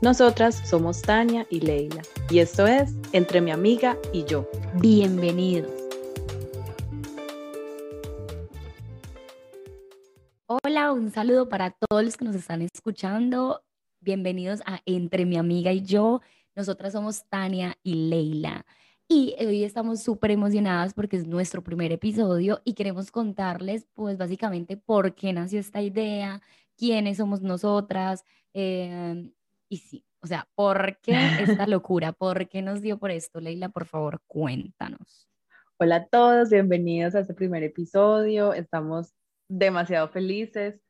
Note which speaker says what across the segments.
Speaker 1: Nosotras somos Tania y Leila y esto es Entre mi amiga y yo.
Speaker 2: Bienvenidos. Hola, un saludo para todos los que nos están escuchando. Bienvenidos a Entre mi amiga y yo. Nosotras somos Tania y Leila. Y hoy estamos súper emocionadas porque es nuestro primer episodio y queremos contarles, pues básicamente, por qué nació esta idea, quiénes somos nosotras, eh, y sí, o sea, ¿por qué esta locura? ¿Por qué nos dio por esto? Leila, por favor, cuéntanos.
Speaker 1: Hola a todos, bienvenidos a este primer episodio. Estamos demasiado felices.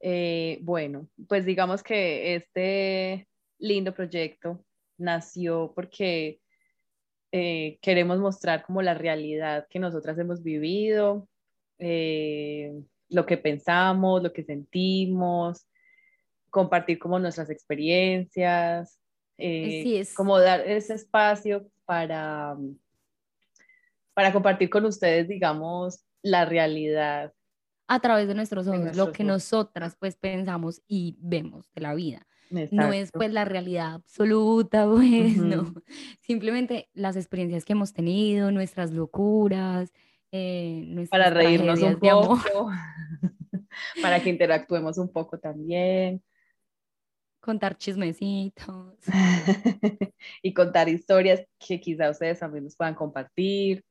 Speaker 1: Eh, bueno, pues digamos que este lindo proyecto nació porque eh, queremos mostrar como la realidad que nosotras hemos vivido, eh, lo que pensamos, lo que sentimos, compartir como nuestras experiencias, eh, es. como dar ese espacio para, para compartir con ustedes, digamos, la realidad.
Speaker 2: A través de nuestros ojos, lo que nosotras pues pensamos y vemos de la vida. No es pues la realidad absoluta, pues, no. Simplemente las experiencias que hemos tenido, nuestras locuras, eh, nuestras
Speaker 1: para reírnos un poco, para que interactuemos un poco también
Speaker 2: contar chismecitos.
Speaker 1: y contar historias que quizá ustedes también nos puedan compartir.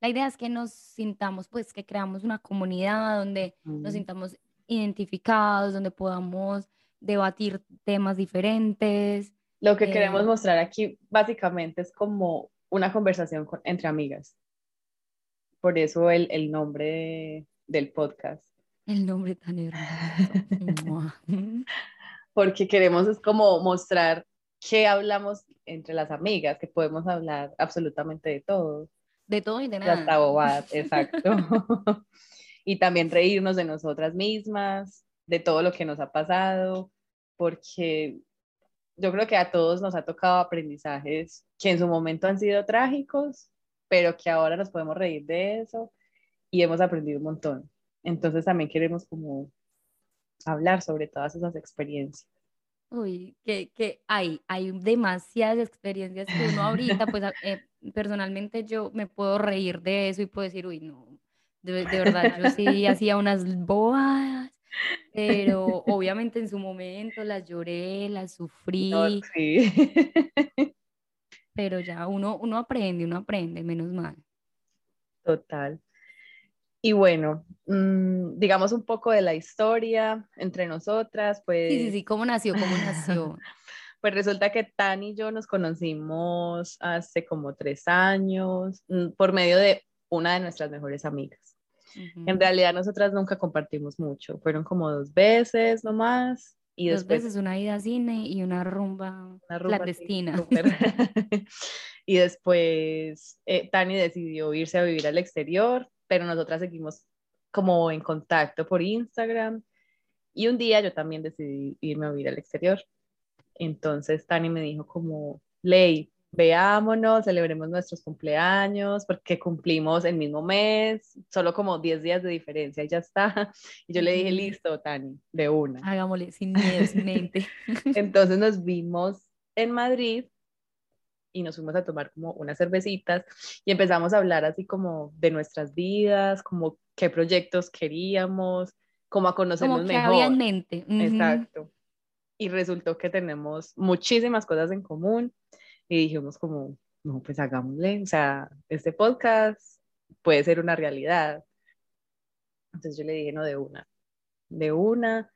Speaker 2: La idea es que nos sintamos, pues, que creamos una comunidad donde nos sintamos identificados, donde podamos debatir temas diferentes.
Speaker 1: Lo que queremos eh, mostrar aquí básicamente es como una conversación entre amigas. Por eso el, el nombre del podcast.
Speaker 2: El nombre tan hermoso.
Speaker 1: porque queremos es como mostrar que hablamos entre las amigas, que podemos hablar absolutamente de todo.
Speaker 2: De todo y de nada.
Speaker 1: Hasta bobadas, exacto. y también reírnos de nosotras mismas, de todo lo que nos ha pasado, porque yo creo que a todos nos ha tocado aprendizajes que en su momento han sido trágicos, pero que ahora nos podemos reír de eso y hemos aprendido un montón. Entonces también queremos como hablar sobre todas esas experiencias.
Speaker 2: Uy, que, que hay, hay demasiadas experiencias que uno ahorita, pues eh, personalmente yo me puedo reír de eso y puedo decir, uy, no, de, verdad, yo sí hacía unas bobadas, pero obviamente en su momento las lloré, las sufrí. sí. Pero ya uno, uno aprende, uno aprende, menos mal.
Speaker 1: Total. Y bueno, mm, digamos un poco de la historia entre nosotras, pues...
Speaker 2: Sí, sí, sí, ¿cómo nació? ¿Cómo nació?
Speaker 1: pues resulta que Tan y yo nos conocimos hace como tres años mm, por medio de una de nuestras mejores amigas. En realidad nosotras nunca compartimos mucho, fueron como dos veces nomás. Y
Speaker 2: dos veces una ida a cine y una rumba, una rumba clandestina.
Speaker 1: y después eh, Tani decidió irse a vivir al exterior pero nosotras seguimos como en contacto por Instagram. Y un día yo también decidí irme a vivir al exterior. Entonces Tani me dijo como, Ley, veámonos, celebremos nuestros cumpleaños, porque cumplimos el mismo mes, solo como 10 días de diferencia y ya está. Y yo le dije, listo, Tani, de una.
Speaker 2: Hagámosle sin miedo, sin mente.
Speaker 1: Entonces nos vimos en Madrid y nos fuimos a tomar como unas cervecitas y empezamos a hablar así como de nuestras vidas, como qué proyectos queríamos, como a conocernos como que mejor.
Speaker 2: Había en mente.
Speaker 1: Exacto. Y resultó que tenemos muchísimas cosas en común. y dijimos como, no, pues hagámosle, o sea, este podcast puede ser una realidad. Entonces yo le dije, no, de una, de una,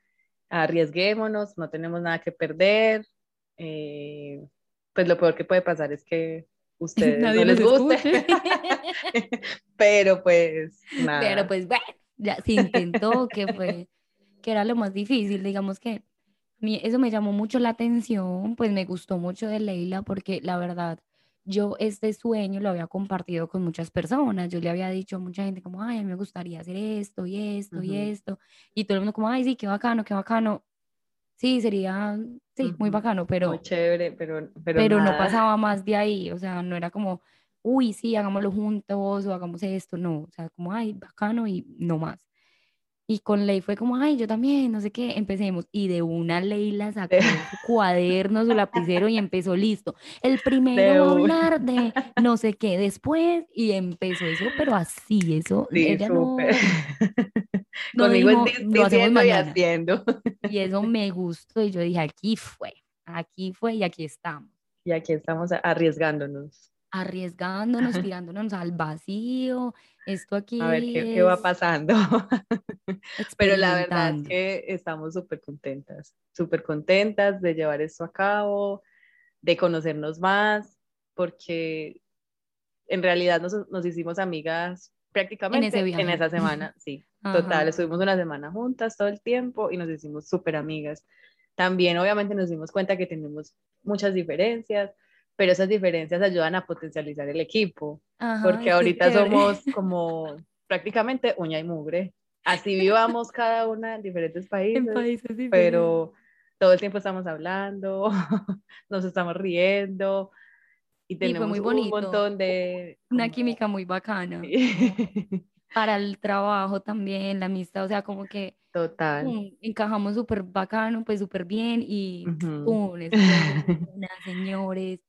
Speaker 1: arriesguémonos, no tenemos nada que perder. Eh, pues lo peor que puede pasar es que ustedes no les guste. Pero pues nada.
Speaker 2: Pero pues bueno, ya se intentó, que fue, que era lo más difícil, digamos que eso me llamó mucho la atención, pues me gustó mucho de Leila porque la verdad, yo este sueño lo había compartido con muchas personas, yo le había dicho a mucha gente como, ay, me gustaría hacer esto y esto y esto, y todo el mundo como, ay, sí, qué bacano, qué bacano. Sí, sería, sí, muy bacano, pero...
Speaker 1: Muy chévere, pero...
Speaker 2: Pero, pero no pasaba más de ahí, o sea, no era como, uy, sí, hagámoslo juntos o hagamos esto, no, o sea, como, ay, bacano y no más. Y con Ley fue como, ay, yo también, no sé qué, empecemos. Y de una Leila sacó su cuaderno, su lapicero y empezó listo. El primero va a hablar de no sé qué después y empezó eso, pero así, eso,
Speaker 1: sí, ella no, no, Conmigo es diciendo y haciendo.
Speaker 2: Y eso me gustó y yo dije, aquí fue, aquí fue y aquí estamos.
Speaker 1: Y aquí estamos arriesgándonos
Speaker 2: arriesgándonos, tirándonos al vacío, esto aquí.
Speaker 1: A ver qué, va pasando. Pero la verdad es que estamos súper contentas, súper contentas de llevar esto a cabo, de conocernos más, porque en realidad nos, nos hicimos amigas prácticamente en, esa semana, sí, total, estuvimos una semana juntas todo el tiempo y nos hicimos súper amigas. También obviamente nos dimos cuenta que tenemos muchas diferencias, pero esas diferencias ayudan a potencializar el equipo, porque ahorita somos como prácticamente uña y mugre. Así vivamos cada una en diferentes países, pero todo el tiempo estamos hablando, nos estamos riendo y tenemos muy un montón de...
Speaker 2: Una química muy bacana. Para el trabajo también, la amistad, o sea, como que...
Speaker 1: Total.
Speaker 2: encajamos súper bacano, pues súper bien y uh señores,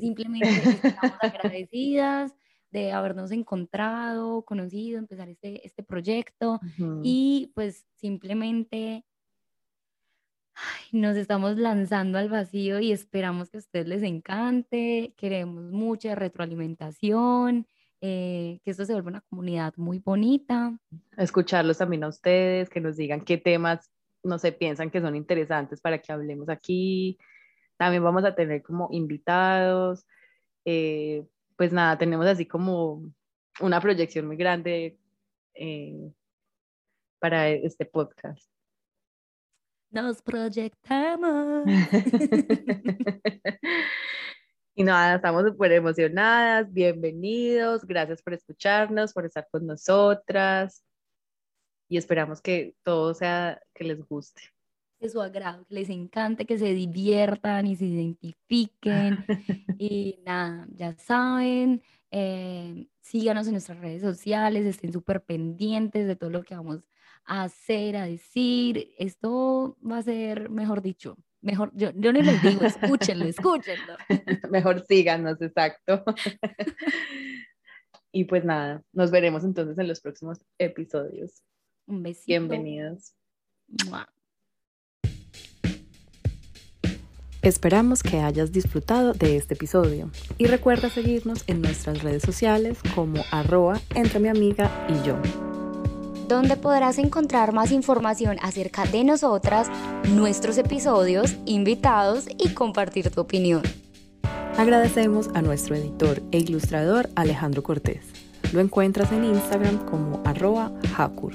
Speaker 2: simplemente estamos agradecidas de habernos encontrado, conocido, empezar este, este proyecto y pues simplemente nos estamos lanzando al vacío y esperamos que a ustedes les encante, queremos mucha retroalimentación, eh, que esto se vuelva una comunidad muy bonita.
Speaker 1: Escucharlos también a ustedes, que nos digan qué temas, no sé, piensan que son interesantes para que hablemos aquí, también vamos a tener como invitados. Eh, pues nada, tenemos así como una proyección muy grande eh, para este podcast.
Speaker 2: Nos proyectamos.
Speaker 1: y nada, estamos súper emocionadas. Bienvenidos. Gracias por escucharnos, por estar con nosotras. Y esperamos que todo sea que les guste
Speaker 2: su agrado, que les encante, que se diviertan y se identifiquen. y nada, ya saben, eh, síganos en nuestras redes sociales, estén súper pendientes de todo lo que vamos a hacer, a decir. Esto va a ser, mejor dicho, mejor, yo, yo no les digo, escúchenlo, escúchenlo.
Speaker 1: mejor síganos, exacto. y pues nada, nos veremos entonces en los próximos episodios.
Speaker 2: Un besito.
Speaker 1: Bienvenidos. Esperamos que hayas disfrutado de este episodio y recuerda seguirnos en nuestras redes sociales como arroba entre mi amiga y yo.
Speaker 2: Donde podrás encontrar más información acerca de nosotras, nuestros episodios, invitados y compartir tu opinión.
Speaker 1: Agradecemos a nuestro editor e ilustrador Alejandro Cortés. Lo encuentras en Instagram como arroba Hakur.